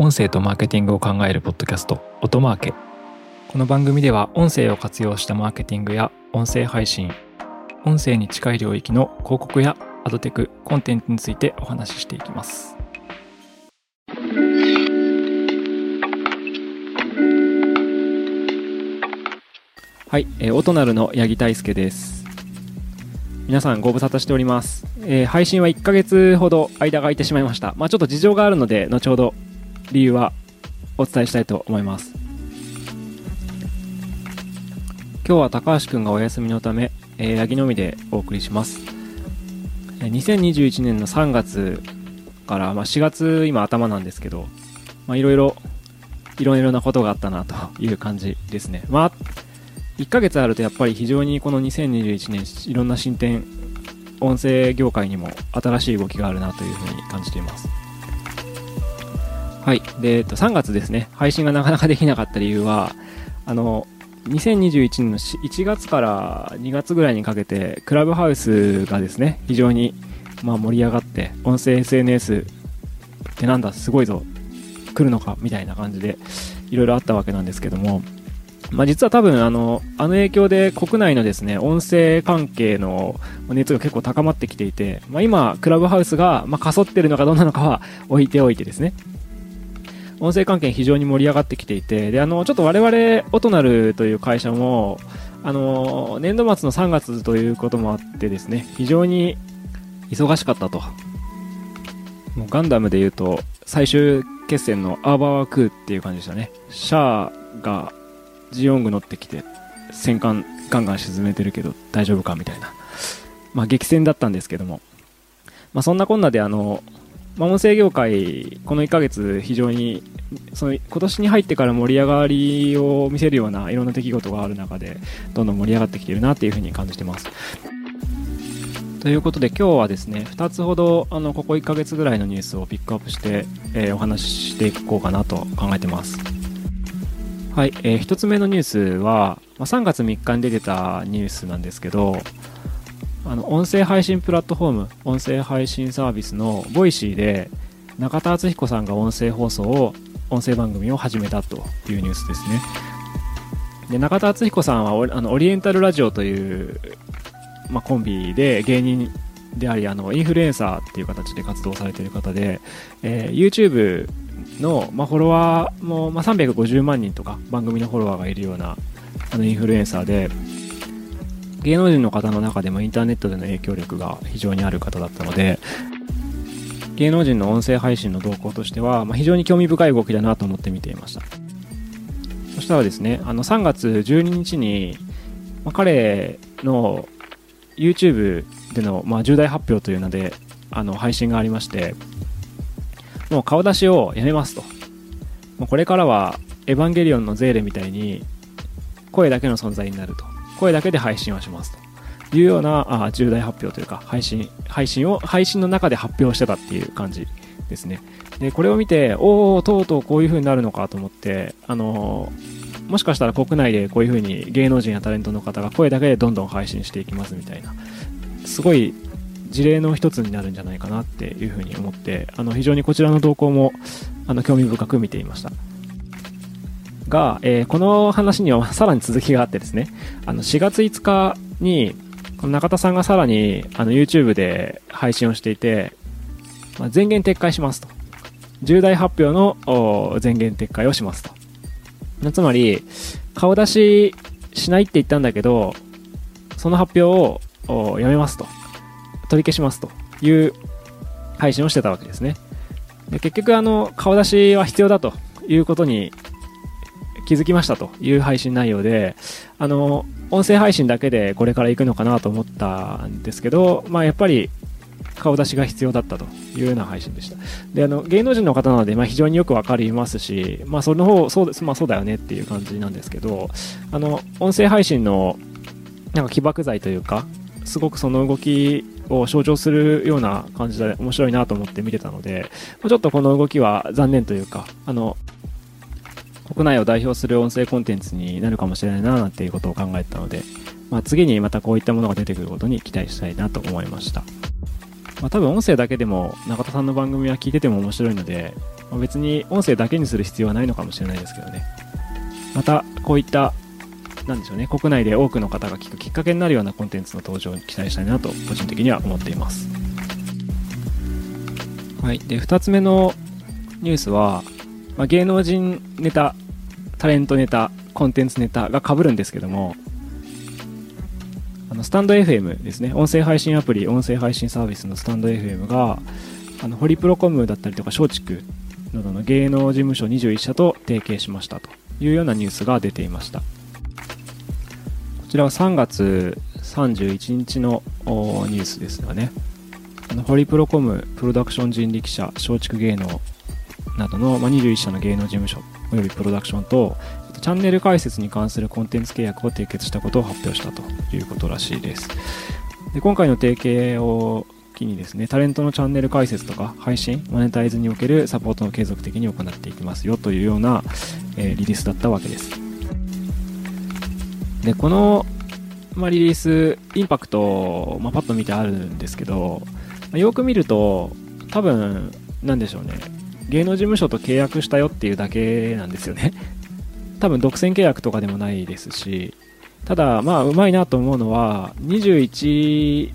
音声とマーケティングを考えるポッドキャスト音マーケ。この番組では音声を活用したマーケティングや音声配信音声に近い領域の広告やアドテクコンテンツについてお話ししていきます。はい、えー、音なるの八木大輔です。皆さんご無沙汰しております、えー、配信は1ヶ月ほど間が空いてしまいました。まあちょっと事情があるので後ほど理由はお伝えしたいと思います。今日は高橋くんがお休みのため、えー、八木のみでお送りします。2021年の3月から、まあ、4月今頭なんですけどいろいろいろいろなことがあったなという感じですね。まあ1ヶ月あるとやっぱり非常にこの2021年いろんな進展音声業界にも新しい動きがあるなというふうに感じています。はい。で、えっと、3月ですね。配信がなかなかできなかった理由はあの2021年の1月から2月ぐらいにかけてクラブハウスがですね非常にまあ盛り上がって音声 SNS ってなんだすごいぞ来るのかみたいな感じでいろいろあったわけなんですけどもまあ、実は多分あの、あの影響で国内のですね、音声関係の熱が結構高まってきていて、まあ、今、クラブハウスが、まあ、かそってるのかどうなのかは置いておいてですね、音声関係非常に盛り上がってきていて、で、あの、ちょっと我々、オトナルという会社も、あの、年度末の3月ということもあってですね、非常に忙しかったと。もうガンダムで言うと、最終決戦のアーバーワークーっていう感じでしたね。シャアがジオング乗ってきて戦艦ガンガン沈めてるけど大丈夫かみたいな、まあ、激戦だったんですけども、まあ、そんなこんなであの、まあ、音声業界この1ヶ月非常にその今年に入ってから盛り上がりを見せるようないろんな出来事がある中でどんどん盛り上がってきているなっていうふうに感じてます。ということで今日はですね2つほどあのここ1ヶ月ぐらいのニュースをピックアップして、えー、お話ししていこうかなと考えてます。はい、えー、1つ目のニュースは、まあ、3月3日に出てたニュースなんですけど、あの音声配信プラットフォーム、音声配信サービスのボイシーで、中田敦彦さんが音声放送を、音声番組を始めたというニュースですね。で中田敦彦さんはあのオリエンタルラジオという、まあ、コンビで芸人でありあのインフルエンサーっていう形で活動されている方で、えー、YouTube の、まあ、フォロワーも、まあ、350万人とか番組のフォロワーがいるようなあのインフルエンサーで芸能人の方の中でもインターネットでの影響力が非常にある方だったので芸能人の音声配信の動向としては、まあ、非常に興味深い動きだなと思って見ていましたそしたらですねあの3月12日に、まあ、彼の YouTube での、まあ、重大発表というのであの配信がありましてもう顔出しをやめますと。もうこれからはエヴァンゲリオンのゼーレみたいに声だけの存在になると。声だけで配信をしますというようなあ重大発表というか配信、配信を配信の中で発表してたっていう感じですね。で、これを見て、おお、とうとうこういう風になるのかと思って、あのー、もしかしたら国内でこういう風に芸能人やタレントの方が声だけでどんどん配信していきますみたいな、すごい事例の一つになるんじゃないかなっていうふうに思ってあの非常にこちらの動向もあの興味深く見ていましたが、えー、この話にはさらに続きがあってですね。あの4月5日にこの中田さんがさらにあの YouTube で配信をしていて、まあ、前言撤回しますと。重大発表の前言撤回をしますと。つまり顔出ししないって言ったんだけどその発表をやめますと。取り消しますと。いう配信をしてたわけですね。で結局あの顔出しは必要だということに気づきましたという配信内容であの音声配信だけでこれから行くのかなと思ったんですけど、まあ、やっぱり顔出しが必要だったというような配信でした。で、あの、芸能人の方なので、まあ、非常によくわかりますし、まあ、その方、そうです、まあ、そうだよねっていう感じなんですけど、あの、音声配信の、なんか起爆剤というか、すごくその動きを象徴するような感じで面白いなと思って見てたので、ちょっとこの動きは残念というか、あの、国内を代表する音声コンテンツになるかもしれないななんていうことを考えたので、まあ、次にまたこういったものが出てくることに期待したいなと思いました。まあ、多分音声だけでも中田さんの番組は聞いてても面白いので、まあ、別に音声だけにする必要はないのかもしれないですけどね。また、こういった、なんでしょうね、国内で多くの方が聞くきっかけになるようなコンテンツの登場に期待したいなと、個人的には思っています。はい。で、2つ目のニュースは、まあ、芸能人ネタ、タレントネタ、コンテンツネタが被るんですけども、あのスタンド FM ですね、音声配信アプリ、音声配信サービスのスタンド FM が、あのホリプロコムだったりとか松竹などの芸能事務所21社と提携しましたというようなニュースが出ていました。こちらは3月31日のニュースですよね。あのホリプロコムプロダクション人力車松竹芸能などの、まあ、21社の芸能事務所およびプロダクションとチャンネル開設に関するコンテンツ契約を締結したことを発表したということらしいですで今回の提携を機にですね、タレントのチャンネル開設とか配信、マネタイズにおけるサポートを継続的に行っていきますよというような、えー、リリースだったわけです。で、この、まあ、リリース、インパクト、まあ、パッと見てあるんですけど、まあ、よく見ると、多分、なんでしょうね、芸能事務所と契約したよっていうだけなんですよね。多分独占契約とかでもないですし、ただ、まあ、うまいなと思うのは、21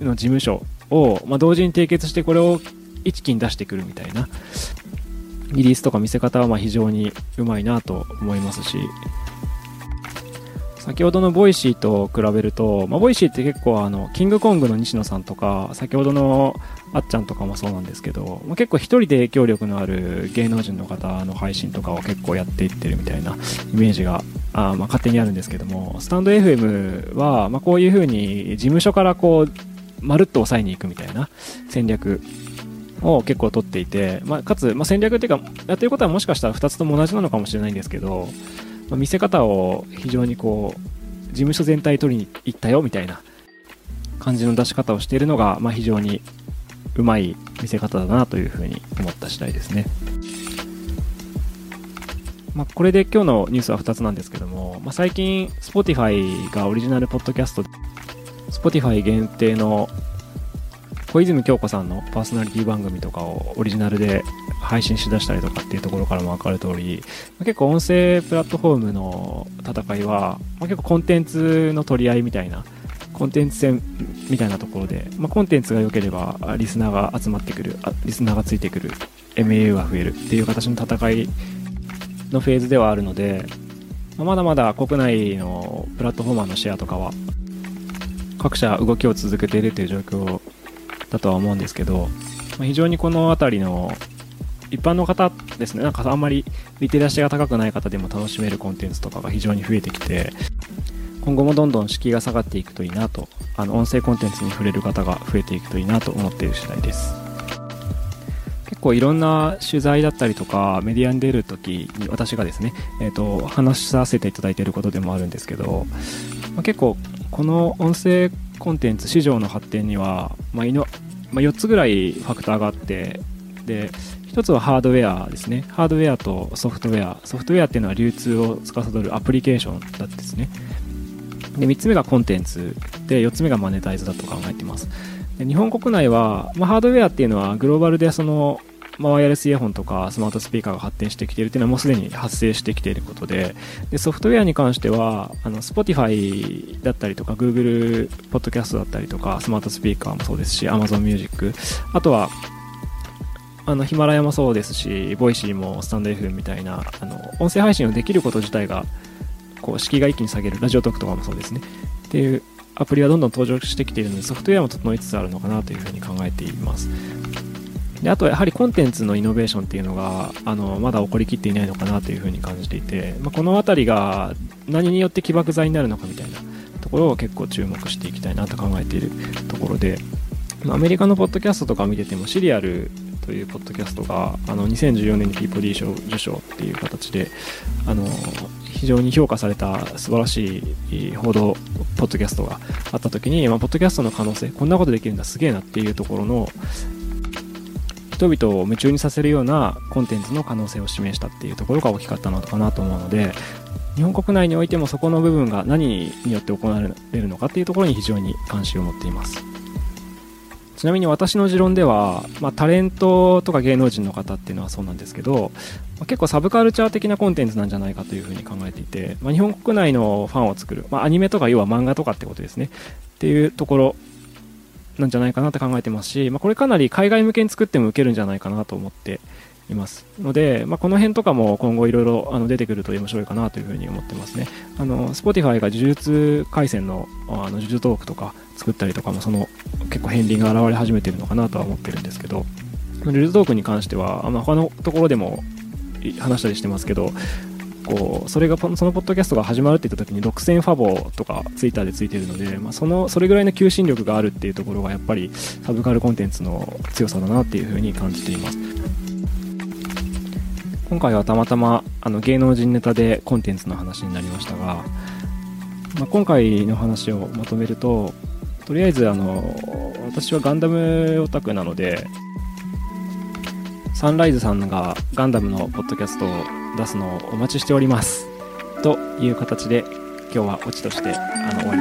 の事務所を、まあ、同時に締結してこれを一気に出してくるみたいなリリースとか見せ方はま非常にうまいなと思いますし先ほどのボイシーと比べると、まあ、ボイシーって結構あのキングコングの西野さんとか先ほどのあっちゃんとかもそうなんですけど、まあ、結構一人で影響力のある芸能人の方の配信とかを結構やっていってるみたいなイメージがあま勝手にあるんですけどもスタンド FM はまこういう風に事務所からこうまるっと抑えに行くみたいな戦略を結構取っていて、まあ、かつ、まあ、戦略っていうか、やってることはもしかしたら2つとも同じなのかもしれないんですけど、まあ、見せ方を非常にこう、事務所全体取りに行ったよみたいな感じの出し方をしているのが、まあ、非常にうまい見せ方だなというふうに思った次第ですね。まあ、これで今日のニュースは2つなんですけども、まあ、最近 Spotify がオリジナルポッドキャスト Spotify 限定の小泉京子さんのパーソナリティ番組とかをオリジナルで配信しだしたりとかっていうところからも分かる通り、結構音声プラットフォームの戦いは、ま、結構コンテンツの取り合いみたいな、コンテンツ戦みたいなところで、まあ、コンテンツが良ければリスナーが集まってくる、リスナーがついてくる、MAU が増えるっていう形の戦いのフェーズではあるので、まあ、まだまだ国内のプラットフォーマーのシェアとかは各社動きを続けているという状況だとは思うんですけど、まあ、非常にこの辺りの一般の方ですね、なんかあんまりリテラシーが高くない方でも楽しめるコンテンツとかが非常に増えてきて、今後もどんどん敷居が下がっていくといいなと、あの音声コンテンツに触れる方が増えていくといいなと思っている次第です。結構いろんな取材だったりとかメディアに出るときに私がですね、えーと、話させていただいていることでもあるんですけど、まあ、結構この音声コンテンツ市場の発展には、まあまあ、4つぐらいファクターがあってで1つはハードウェアですね。ハードウェアとソフトウェア。ソフトウェアっていうのは流通を司るアプリケーションだってですね。で3つ目がコンテンツで4つ目がマネタイズだと考えています。で日本国内は、まあ、ハードウェアっていうのはグローバルでそのま、ワイヤレスイヤホンとかスマートスピーカーが発展してきているというのはもうすでに発生してきていることで。でソフトウェアに関してはあの Spotify だったりとか Google ポッドキャストだったりとかスマートスピーカーもそうですし Amazon Music あとはあのヒマラヤもそうですしボイシーもスタンド F みたいなあの音声配信をできること自体がこう敷居が一気に下げるラジオトークとかもそうですね。っていうアプリはどんどん登場してきているのでソフトウェアも整いつつあるのかなというふうに考えています。であとはやはりコンテンツのイノベーションっていうのがあのまだ起こりきっていないのかなというふうに感じていて、まあ、この辺りが何によって起爆剤になるのかみたいなところを結構注目していきたいなと考えているところで、アメリカのポッドキャストとか見ててもシリアルというポッドキャストがあの2014年にピーポディ賞受賞っていう形であの非常に評価された素晴らしい報道ポッドキャストがあった時に、まあ、ポッドキャストの可能性こんなことできるんだすげえなっていうところの人々を夢中にさせるようなコンテンツの可能性を示したっていうところが大きかったのかなと思うので日本国内においてもそこの部分が何によって行われるのかっていうところに非常に関心を持っています。ちなみに私の持論では、まあ、タレントとか芸能人の方っていうのはそうなんですけど、まあ、結構サブカルチャー的なコンテンツなんじゃないかというふうに考えていて、まあ、日本国内のファンを作る、まあ、アニメとか要は漫画とかってことですね。っていうところなんじゃないかなって考えてますし、まあ、これかなり海外向けに作っても受けるんじゃないかなと思っています。ので、まあ、この辺とかも今後いろいろ出てくると面白いかなというふうに思ってますね。あの Spotify が呪術回戦のあの呪術トークとか作ったりとかもその結構片鱗が現れ始めてるのかなとは思ってるんですけど呪術トークに関してはあの他のところでも話したりしてますけどこうそれがそのポッドキャストが始まるって言った時に6000ファボとかツイッターでついてるので、まあ、そのそれぐらいの求心力があるっていうところがやっぱりサブカルコンテンツの強さだなっていうふうに感じています。今回はたまたまあの芸能人ネタでコンテンツの話になりましたが、まあ、今回の話をまとめるととりあえずあの私はガンダムオタクなのでサンライズさんがガンダムのポッドキャストを出すのをお待ちしております。という形で今日はオチとしてあの終わり